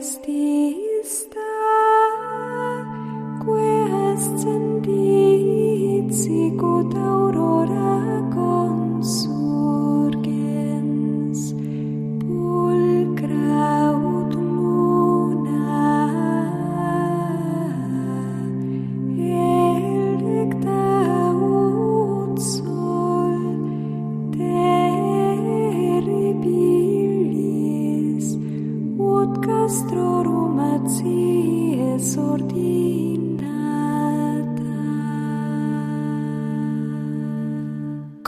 resting.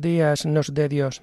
Días nos de Dios.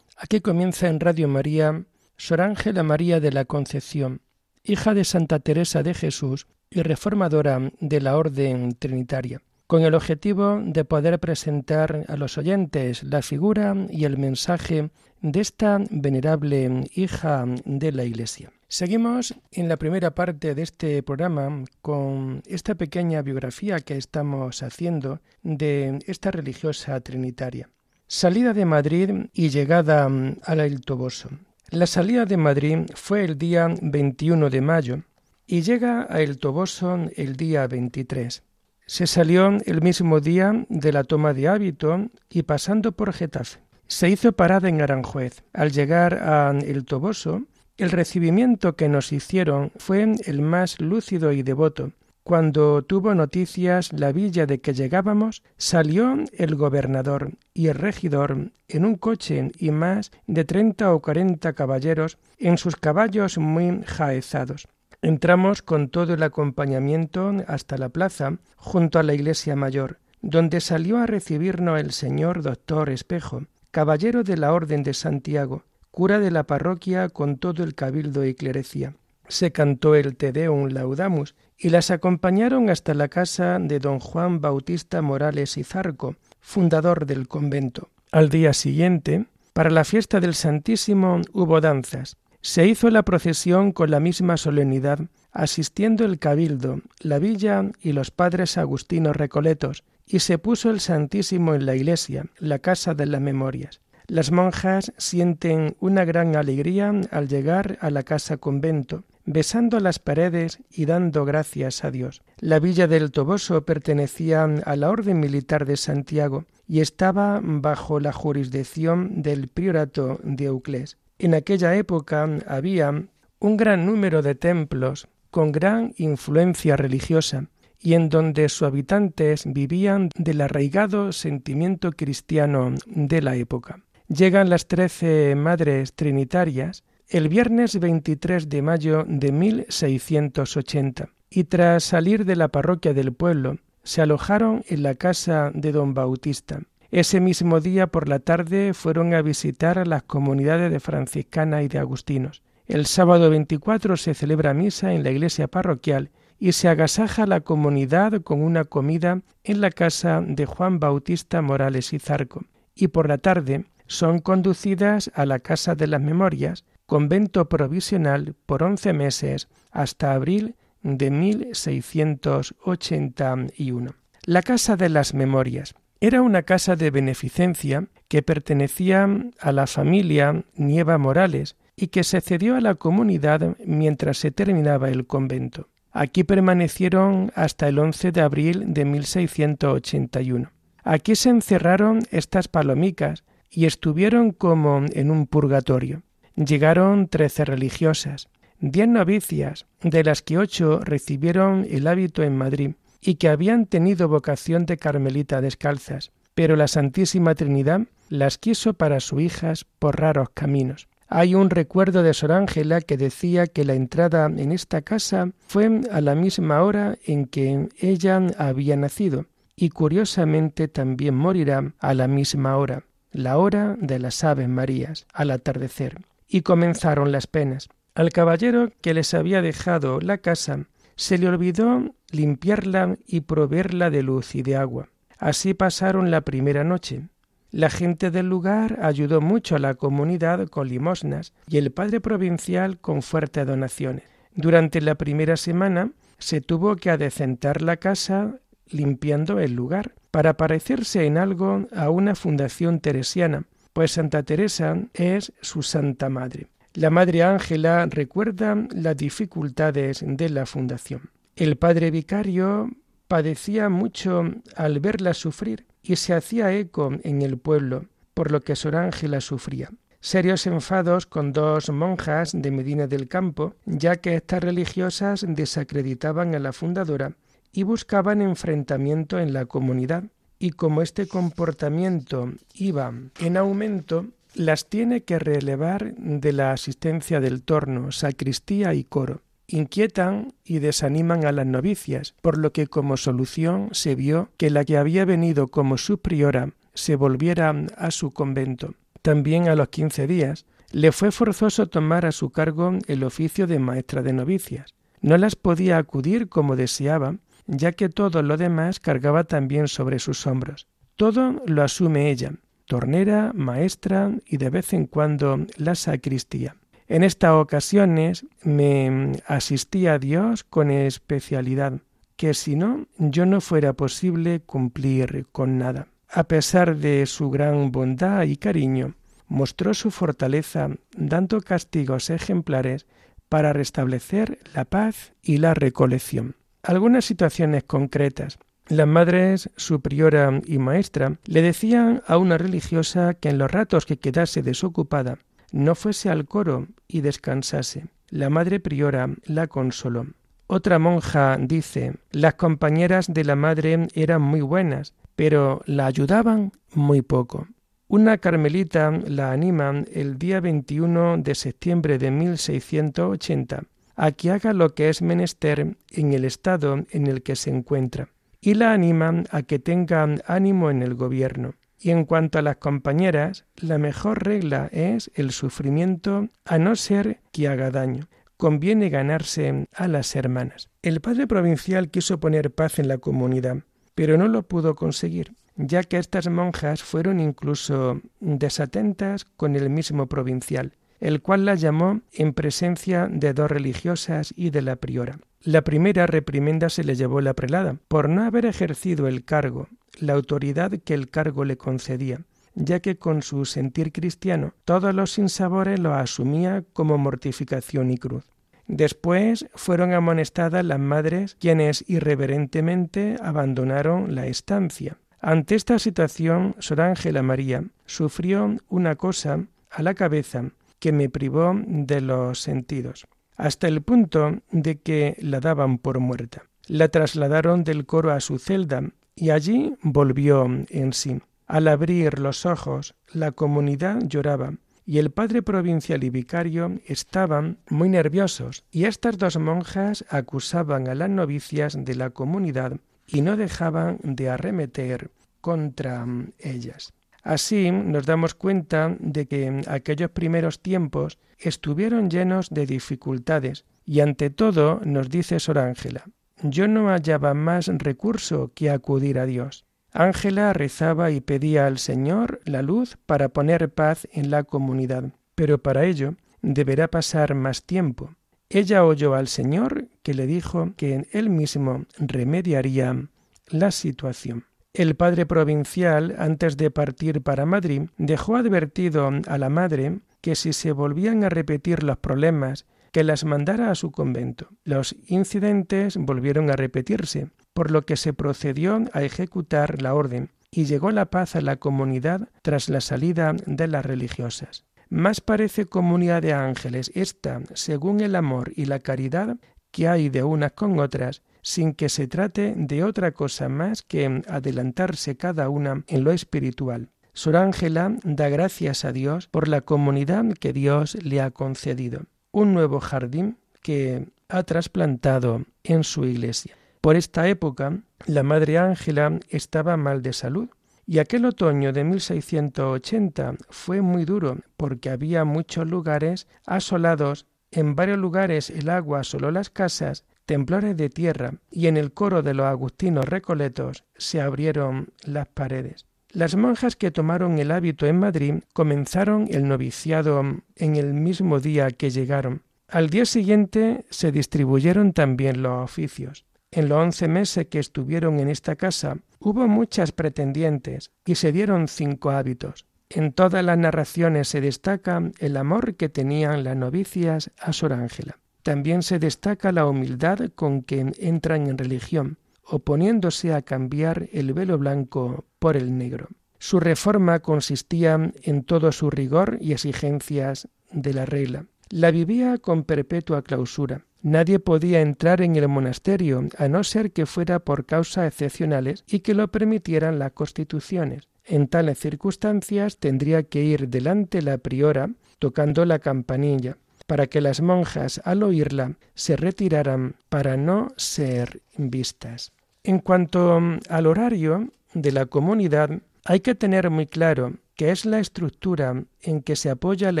Aquí comienza en Radio María Sor Ángela María de la Concepción, hija de Santa Teresa de Jesús y reformadora de la Orden Trinitaria, con el objetivo de poder presentar a los oyentes la figura y el mensaje de esta venerable hija de la Iglesia. Seguimos en la primera parte de este programa con esta pequeña biografía que estamos haciendo de esta religiosa trinitaria. Salida de Madrid y llegada al El Toboso. La salida de Madrid fue el día 21 de mayo y llega a El Toboso el día 23. Se salió el mismo día de la toma de hábito y pasando por Getafe. Se hizo parada en Aranjuez. Al llegar a El Toboso, el recibimiento que nos hicieron fue el más lúcido y devoto. Cuando tuvo noticias la villa de que llegábamos, salió el gobernador y el regidor en un coche y más de treinta o cuarenta caballeros en sus caballos muy jaezados. Entramos con todo el acompañamiento hasta la plaza, junto a la iglesia mayor, donde salió a recibirnos el señor doctor Espejo, caballero de la Orden de Santiago, cura de la parroquia con todo el cabildo y clerecía. Se cantó el Te Deum Laudamus y las acompañaron hasta la casa de don Juan Bautista Morales y Zarco, fundador del convento. Al día siguiente, para la fiesta del Santísimo hubo danzas. Se hizo la procesión con la misma solemnidad, asistiendo el cabildo, la villa y los padres agustinos recoletos, y se puso el Santísimo en la iglesia, la casa de las memorias. Las monjas sienten una gran alegría al llegar a la casa convento, besando las paredes y dando gracias a Dios. La villa del Toboso pertenecía a la Orden Militar de Santiago y estaba bajo la jurisdicción del priorato de Euclés. En aquella época había un gran número de templos con gran influencia religiosa y en donde sus habitantes vivían del arraigado sentimiento cristiano de la época. Llegan las trece madres trinitarias el viernes 23 de mayo de 1680 y tras salir de la parroquia del pueblo se alojaron en la casa de don Bautista. Ese mismo día por la tarde fueron a visitar a las comunidades de franciscanas y de agustinos. El sábado 24 se celebra misa en la iglesia parroquial y se agasaja la comunidad con una comida en la casa de Juan Bautista Morales y Zarco. Y por la tarde son conducidas a la Casa de las Memorias, convento provisional por once meses hasta abril de 1681. La Casa de las Memorias era una casa de beneficencia que pertenecía a la familia Nieva Morales y que se cedió a la comunidad mientras se terminaba el convento. Aquí permanecieron hasta el 11 de abril de 1681. Aquí se encerraron estas palomicas y estuvieron como en un purgatorio. Llegaron trece religiosas, diez novicias, de las que ocho recibieron el hábito en Madrid y que habían tenido vocación de carmelita descalzas, pero la Santísima Trinidad las quiso para sus hijas por raros caminos. Hay un recuerdo de Sor Ángela que decía que la entrada en esta casa fue a la misma hora en que ella había nacido, y curiosamente también morirá a la misma hora, la hora de las Aves Marías, al atardecer. Y comenzaron las penas. Al caballero que les había dejado la casa se le olvidó limpiarla y proveerla de luz y de agua. Así pasaron la primera noche. La gente del lugar ayudó mucho a la comunidad con limosnas y el padre provincial con fuertes donaciones. Durante la primera semana se tuvo que adecentar la casa limpiando el lugar para parecerse en algo a una fundación teresiana, pues Santa Teresa es su Santa Madre. La Madre Ángela recuerda las dificultades de la fundación. El padre vicario padecía mucho al verla sufrir y se hacía eco en el pueblo, por lo que Sor Ángela sufría. Serios enfados con dos monjas de Medina del Campo, ya que estas religiosas desacreditaban a la fundadora y buscaban enfrentamiento en la comunidad. Y como este comportamiento iba en aumento, las tiene que relevar de la asistencia del torno, sacristía y coro inquietan y desaniman a las novicias, por lo que como solución se vio que la que había venido como su priora se volviera a su convento. También a los quince días le fue forzoso tomar a su cargo el oficio de maestra de novicias. No las podía acudir como deseaba, ya que todo lo demás cargaba también sobre sus hombros. Todo lo asume ella, tornera, maestra y de vez en cuando la sacristía. En estas ocasiones me asistía a Dios con especialidad, que si no, yo no fuera posible cumplir con nada. A pesar de su gran bondad y cariño, mostró su fortaleza dando castigos ejemplares para restablecer la paz y la recolección. Algunas situaciones concretas. Las madres, su priora y maestra, le decían a una religiosa que en los ratos que quedase desocupada no fuese al coro y descansase. La madre priora la consoló. Otra monja dice, las compañeras de la madre eran muy buenas, pero la ayudaban muy poco. Una carmelita la anima el día 21 de septiembre de 1680 a que haga lo que es menester en el estado en el que se encuentra, y la anima a que tenga ánimo en el gobierno. Y en cuanto a las compañeras, la mejor regla es el sufrimiento a no ser que haga daño. Conviene ganarse a las hermanas. El padre provincial quiso poner paz en la comunidad, pero no lo pudo conseguir, ya que estas monjas fueron incluso desatentas con el mismo provincial, el cual las llamó en presencia de dos religiosas y de la priora. La primera reprimenda se le llevó la prelada por no haber ejercido el cargo, la autoridad que el cargo le concedía, ya que con su sentir cristiano todos los sinsabores lo asumía como mortificación y cruz. Después fueron amonestadas las madres quienes irreverentemente abandonaron la estancia. Ante esta situación, Sor Ángela María sufrió una cosa a la cabeza que me privó de los sentidos, hasta el punto de que la daban por muerta. La trasladaron del coro a su celda y allí volvió en sí. Al abrir los ojos, la comunidad lloraba y el padre provincial y vicario estaban muy nerviosos y estas dos monjas acusaban a las novicias de la comunidad y no dejaban de arremeter contra ellas. Así nos damos cuenta de que aquellos primeros tiempos estuvieron llenos de dificultades y ante todo nos dice Sor Ángela, yo no hallaba más recurso que acudir a Dios. Ángela rezaba y pedía al Señor la luz para poner paz en la comunidad, pero para ello deberá pasar más tiempo. Ella oyó al Señor que le dijo que él mismo remediaría la situación. El padre provincial, antes de partir para Madrid, dejó advertido a la madre que si se volvían a repetir los problemas que las mandara a su convento. Los incidentes volvieron a repetirse, por lo que se procedió a ejecutar la orden y llegó la paz a la comunidad tras la salida de las religiosas. Más parece comunidad de ángeles esta, según el amor y la caridad que hay de unas con otras, sin que se trate de otra cosa más que adelantarse cada una en lo espiritual. Sor Ángela da gracias a Dios por la comunidad que Dios le ha concedido, un nuevo jardín que ha trasplantado en su iglesia. Por esta época, la Madre Ángela estaba mal de salud y aquel otoño de 1680 fue muy duro porque había muchos lugares asolados, en varios lugares el agua asoló las casas, temblores de tierra y en el coro de los agustinos recoletos se abrieron las paredes. Las monjas que tomaron el hábito en Madrid comenzaron el noviciado en el mismo día que llegaron. Al día siguiente se distribuyeron también los oficios. En los once meses que estuvieron en esta casa hubo muchas pretendientes y se dieron cinco hábitos. En todas las narraciones se destaca el amor que tenían las novicias a Sor Ángela. También se destaca la humildad con que entran en religión, oponiéndose a cambiar el velo blanco por el negro. Su reforma consistía en todo su rigor y exigencias de la regla. La vivía con perpetua clausura. Nadie podía entrar en el monasterio a no ser que fuera por causas excepcionales y que lo permitieran las constituciones. En tales circunstancias tendría que ir delante la priora tocando la campanilla, para que las monjas al oírla se retiraran para no ser vistas. En cuanto al horario de la comunidad, hay que tener muy claro que es la estructura en que se apoya la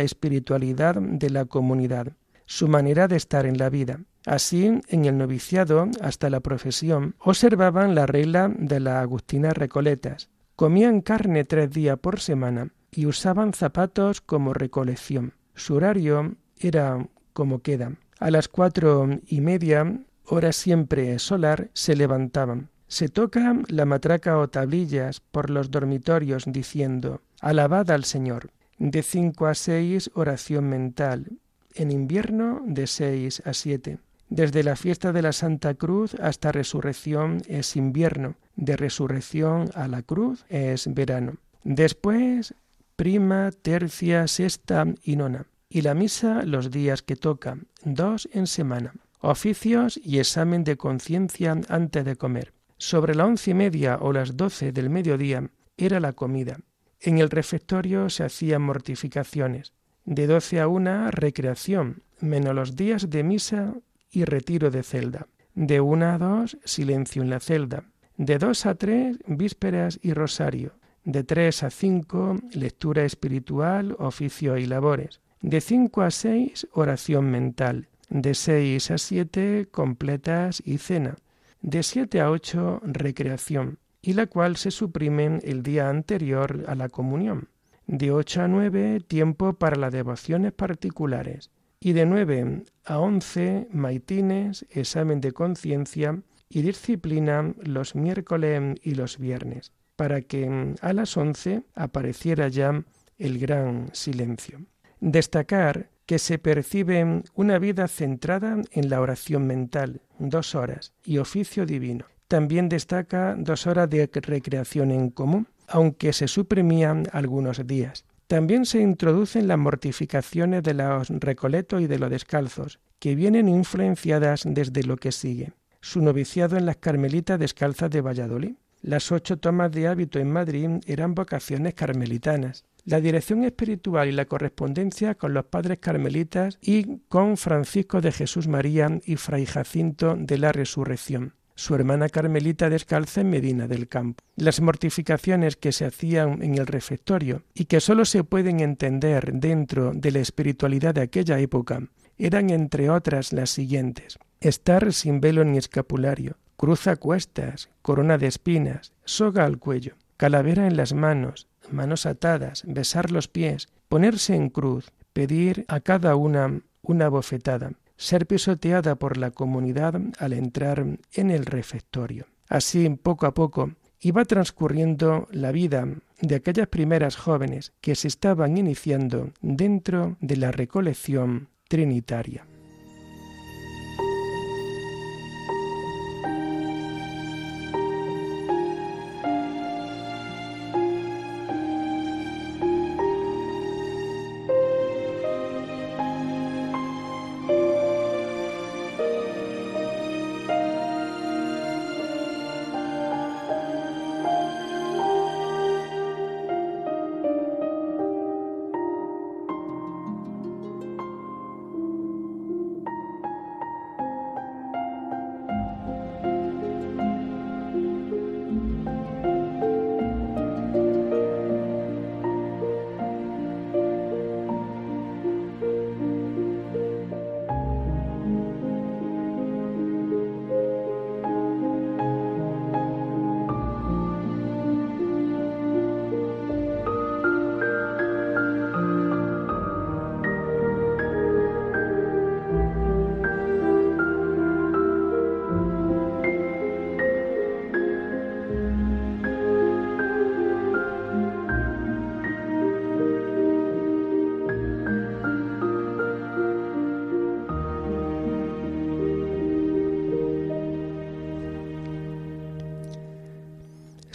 espiritualidad de la comunidad su manera de estar en la vida. Así, en el noviciado hasta la profesión, observaban la regla de las agustinas recoletas. Comían carne tres días por semana y usaban zapatos como recolección. Su horario era como queda. A las cuatro y media, hora siempre solar, se levantaban. Se toca la matraca o tablillas por los dormitorios diciendo Alabad al Señor. De cinco a seis oración mental en invierno de 6 a 7. Desde la fiesta de la Santa Cruz hasta resurrección es invierno, de resurrección a la cruz es verano. Después prima, tercia, sexta y nona. Y la misa los días que toca, dos en semana. Oficios y examen de conciencia antes de comer. Sobre la once y media o las doce del mediodía era la comida. En el refectorio se hacían mortificaciones. De doce a una, recreación, menos los días de misa y retiro de celda. De una a dos, silencio en la celda. De dos a tres, vísperas y rosario. De tres a cinco, lectura espiritual, oficio y labores. De cinco a seis, oración mental. De seis a siete, completas y cena. De siete a ocho, recreación, y la cual se suprime el día anterior a la comunión de 8 a 9 tiempo para las devociones particulares y de 9 a 11 maitines, examen de conciencia y disciplina los miércoles y los viernes, para que a las 11 apareciera ya el gran silencio. Destacar que se percibe una vida centrada en la oración mental, dos horas, y oficio divino. También destaca dos horas de recreación en común, aunque se suprimían algunos días. También se introducen las mortificaciones de los recoletos y de los descalzos, que vienen influenciadas desde lo que sigue. Su noviciado en las Carmelitas Descalzas de Valladolid. Las ocho tomas de hábito en Madrid eran vocaciones carmelitanas. La dirección espiritual y la correspondencia con los padres carmelitas y con Francisco de Jesús María y Fray Jacinto de la Resurrección su hermana Carmelita descalza en Medina del Campo. Las mortificaciones que se hacían en el refectorio y que sólo se pueden entender dentro de la espiritualidad de aquella época eran entre otras las siguientes. Estar sin velo ni escapulario, cruz a cuestas, corona de espinas, soga al cuello, calavera en las manos, manos atadas, besar los pies, ponerse en cruz, pedir a cada una una bofetada, ser pisoteada por la comunidad al entrar en el refectorio. Así, poco a poco, iba transcurriendo la vida de aquellas primeras jóvenes que se estaban iniciando dentro de la recolección trinitaria.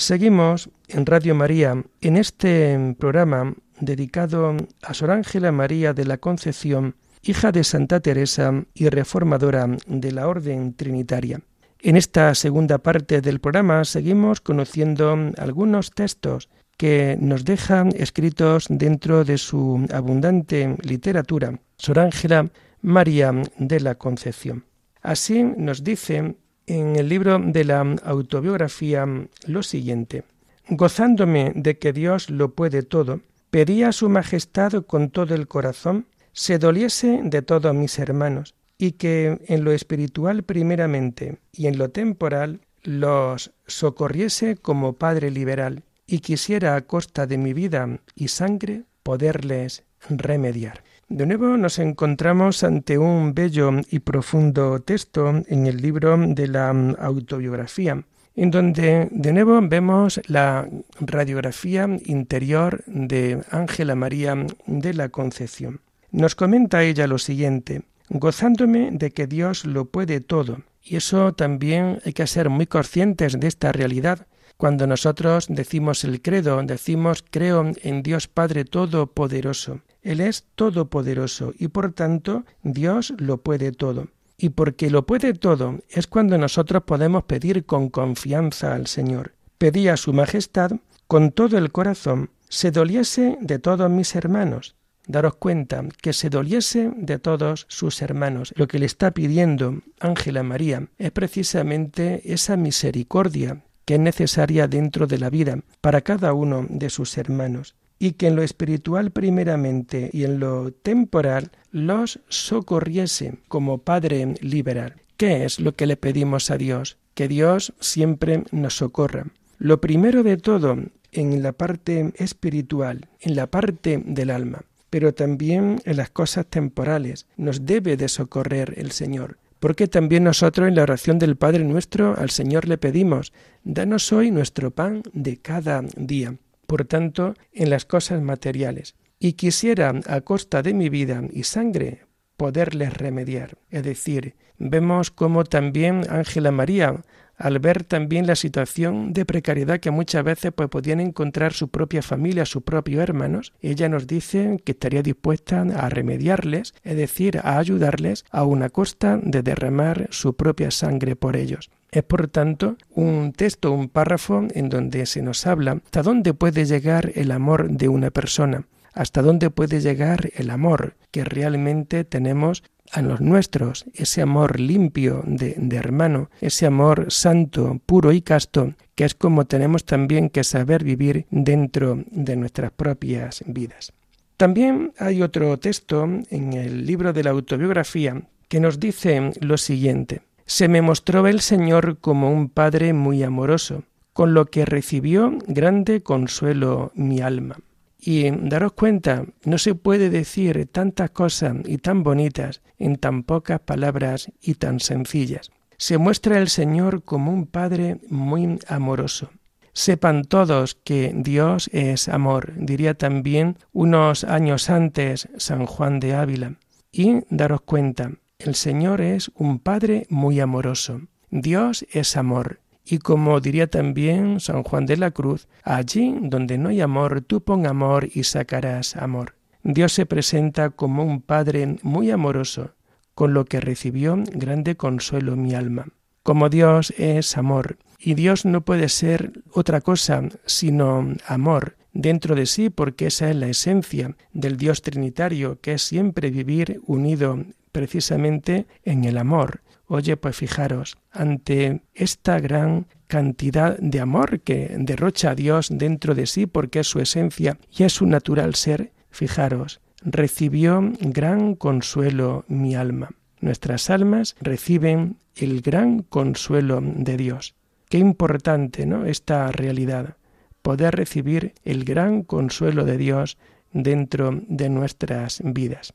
Seguimos en Radio María en este programa dedicado a Sor Ángela María de la Concepción, hija de Santa Teresa y reformadora de la Orden Trinitaria. En esta segunda parte del programa seguimos conociendo algunos textos que nos dejan escritos dentro de su abundante literatura Sor Ángela María de la Concepción. Así nos dice en el libro de la autobiografía lo siguiente. Gozándome de que Dios lo puede todo, pedí a su Majestad con todo el corazón se doliese de todos mis hermanos, y que en lo espiritual primeramente y en lo temporal los socorriese como Padre liberal, y quisiera a costa de mi vida y sangre poderles remediar. De nuevo nos encontramos ante un bello y profundo texto en el libro de la autobiografía, en donde de nuevo vemos la radiografía interior de Ángela María de la Concepción. Nos comenta ella lo siguiente, gozándome de que Dios lo puede todo, y eso también hay que ser muy conscientes de esta realidad. Cuando nosotros decimos el credo, decimos creo en Dios Padre Todopoderoso. Él es todopoderoso y por tanto Dios lo puede todo. Y porque lo puede todo es cuando nosotros podemos pedir con confianza al Señor. Pedí a Su Majestad con todo el corazón se doliese de todos mis hermanos. Daros cuenta que se doliese de todos sus hermanos. Lo que le está pidiendo Ángela María es precisamente esa misericordia que es necesaria dentro de la vida para cada uno de sus hermanos y que en lo espiritual primeramente y en lo temporal los socorriese como Padre liberal. ¿Qué es lo que le pedimos a Dios? Que Dios siempre nos socorra. Lo primero de todo, en la parte espiritual, en la parte del alma, pero también en las cosas temporales, nos debe de socorrer el Señor. Porque también nosotros en la oración del Padre nuestro al Señor le pedimos, danos hoy nuestro pan de cada día por tanto, en las cosas materiales, y quisiera, a costa de mi vida y sangre, poderles remediar. Es decir, vemos cómo también Ángela María, al ver también la situación de precariedad que muchas veces pues, podían encontrar su propia familia, sus propios hermanos, ella nos dice que estaría dispuesta a remediarles, es decir, a ayudarles a una costa de derramar su propia sangre por ellos. Es por tanto un texto, un párrafo en donde se nos habla hasta dónde puede llegar el amor de una persona, hasta dónde puede llegar el amor que realmente tenemos a los nuestros, ese amor limpio de, de, hermano, ese amor santo, puro y casto, que es como tenemos también que saber vivir dentro de nuestras propias vidas. También hay otro texto en el libro de la autobiografía que nos dice lo siguiente, se me mostró el Señor como un Padre muy amoroso, con lo que recibió grande consuelo mi alma. Y daros cuenta, no se puede decir tantas cosas y tan bonitas en tan pocas palabras y tan sencillas. Se muestra el Señor como un Padre muy amoroso. Sepan todos que Dios es amor, diría también unos años antes San Juan de Ávila. Y daros cuenta, el Señor es un Padre muy amoroso. Dios es amor. Y como diría también San Juan de la Cruz, allí donde no hay amor, tú pon amor y sacarás amor. Dios se presenta como un Padre muy amoroso, con lo que recibió grande consuelo mi alma. Como Dios es amor, y Dios no puede ser otra cosa sino amor dentro de sí, porque esa es la esencia del Dios Trinitario, que es siempre vivir unido precisamente en el amor. Oye, pues fijaros, ante esta gran cantidad de amor que derrocha a Dios dentro de sí porque es su esencia y es su natural ser, fijaros, recibió gran consuelo mi alma. Nuestras almas reciben el gran consuelo de Dios. Qué importante, ¿no? Esta realidad, poder recibir el gran consuelo de Dios dentro de nuestras vidas.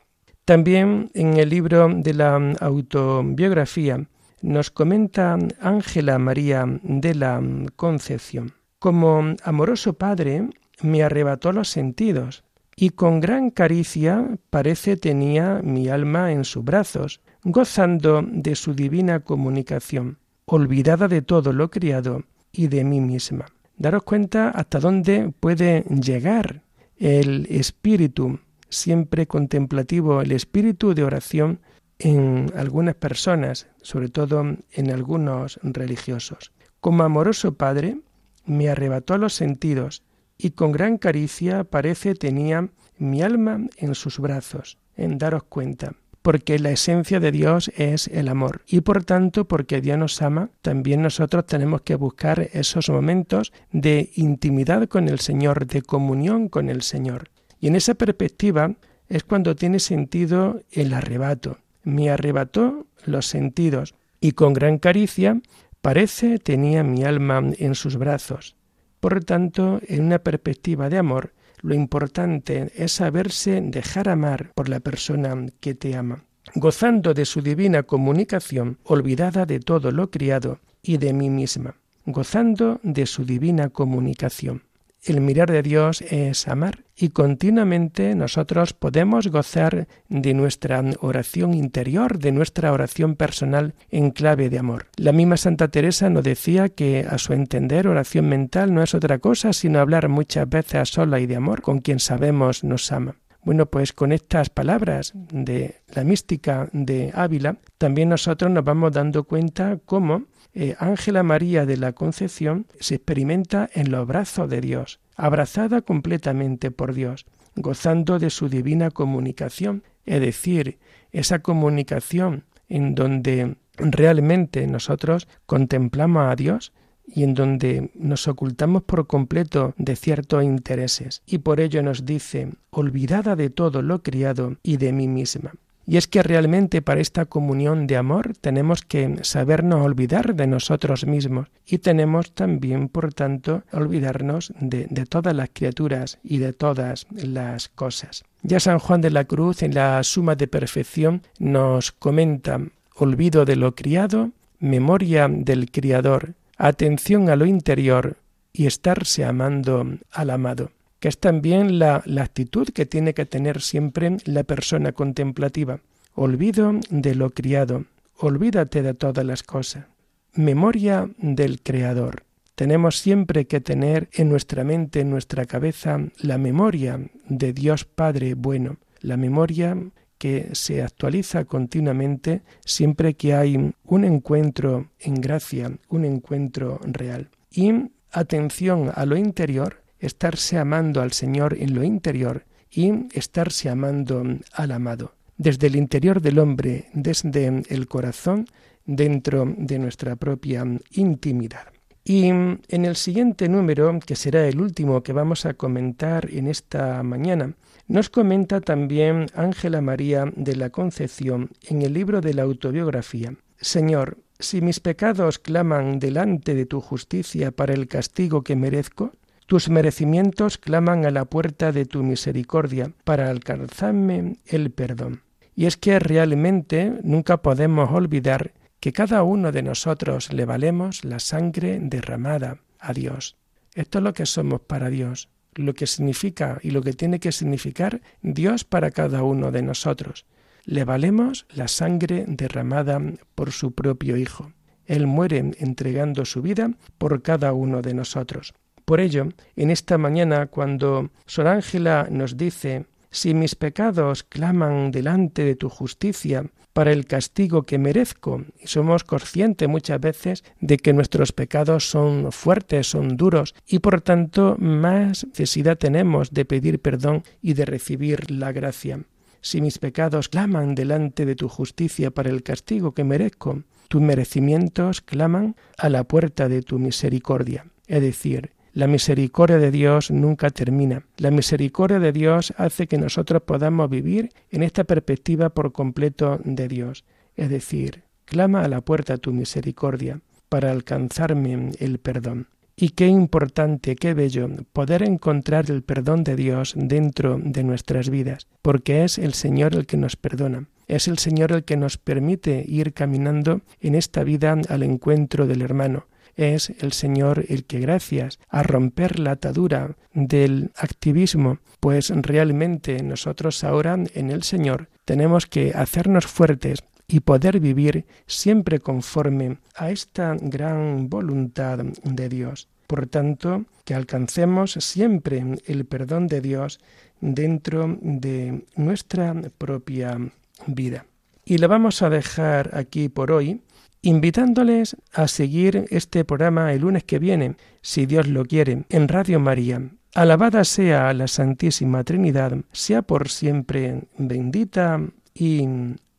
También en el libro de la autobiografía nos comenta Ángela María de la Concepción. Como amoroso padre me arrebató los sentidos y con gran caricia parece tenía mi alma en sus brazos, gozando de su divina comunicación, olvidada de todo lo criado y de mí misma. Daros cuenta hasta dónde puede llegar el espíritu siempre contemplativo, el espíritu de oración en algunas personas, sobre todo en algunos religiosos. Como amoroso padre, me arrebató los sentidos y con gran caricia parece tenía mi alma en sus brazos, en daros cuenta, porque la esencia de Dios es el amor y por tanto porque Dios nos ama, también nosotros tenemos que buscar esos momentos de intimidad con el Señor, de comunión con el Señor. Y en esa perspectiva es cuando tiene sentido el arrebato. Me arrebató los sentidos y con gran caricia parece tenía mi alma en sus brazos. Por tanto, en una perspectiva de amor, lo importante es saberse dejar amar por la persona que te ama, gozando de su divina comunicación, olvidada de todo lo criado y de mí misma, gozando de su divina comunicación. El mirar de Dios es amar y continuamente nosotros podemos gozar de nuestra oración interior, de nuestra oración personal en clave de amor. La misma Santa Teresa nos decía que a su entender oración mental no es otra cosa sino hablar muchas veces a sola y de amor con quien sabemos nos ama. Bueno, pues con estas palabras de la mística de Ávila, también nosotros nos vamos dando cuenta cómo eh, Ángela María de la Concepción se experimenta en los brazos de Dios, abrazada completamente por Dios, gozando de su divina comunicación, es decir, esa comunicación en donde realmente nosotros contemplamos a Dios y en donde nos ocultamos por completo de ciertos intereses, y por ello nos dice, olvidada de todo lo criado y de mí misma. Y es que realmente para esta comunión de amor tenemos que sabernos olvidar de nosotros mismos y tenemos también, por tanto, olvidarnos de, de todas las criaturas y de todas las cosas. Ya San Juan de la Cruz en la Suma de Perfección nos comenta olvido de lo criado, memoria del Criador, atención a lo interior y estarse amando al amado que es también la, actitud que tiene que tener siempre la persona contemplativa. Olvido de lo criado, olvídate de todas las cosas. Memoria del Creador. Tenemos siempre que tener en nuestra mente, en nuestra cabeza, la memoria de Dios Padre bueno, la memoria que se actualiza continuamente siempre que hay un encuentro en gracia, un encuentro real. Y atención a lo interior, estarse amando al Señor en lo interior y estarse amando al amado. Desde el interior del hombre, desde el corazón, dentro de nuestra propia intimidad. Y en el siguiente número, que será el último que vamos a comentar en esta mañana, nos comenta también Ángela María de la Concepción en el libro de la autobiografía. Señor, si mis pecados claman delante de tu justicia para el castigo que merezco, tus merecimientos claman a la puerta de tu misericordia para alcanzarme el perdón. Y es que realmente nunca podemos olvidar que cada uno de nosotros le valemos la sangre derramada a Dios. Esto es lo que somos para Dios, lo que significa y lo que tiene que significar Dios para cada uno de nosotros. Le valemos la sangre derramada por su propio Hijo. Él muere entregando su vida por cada uno de nosotros. Por ello, en esta mañana, cuando Sor Ángela nos dice, si mis pecados claman delante de tu justicia para el castigo que merezco, y somos conscientes muchas veces de que nuestros pecados son fuertes, son duros, y por tanto más necesidad tenemos de pedir perdón y de recibir la gracia. Si mis pecados claman delante de tu justicia para el castigo que merezco, tus merecimientos claman a la puerta de tu misericordia. Es decir, la misericordia de Dios nunca termina. La misericordia de Dios hace que nosotros podamos vivir en esta perspectiva por completo de Dios. Es decir, clama a la puerta tu misericordia para alcanzarme el perdón. Y qué importante, qué bello poder encontrar el perdón de Dios dentro de nuestras vidas, porque es el Señor el que nos perdona. Es el Señor el que nos permite ir caminando en esta vida al encuentro del hermano es el Señor el que gracias a romper la atadura del activismo, pues realmente nosotros ahora en el Señor tenemos que hacernos fuertes y poder vivir siempre conforme a esta gran voluntad de Dios. Por tanto, que alcancemos siempre el perdón de Dios dentro de nuestra propia vida. Y lo vamos a dejar aquí por hoy, invitándoles a seguir este programa el lunes que viene, si Dios lo quiere, en Radio María. Alabada sea la Santísima Trinidad, sea por siempre bendita y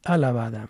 alabada.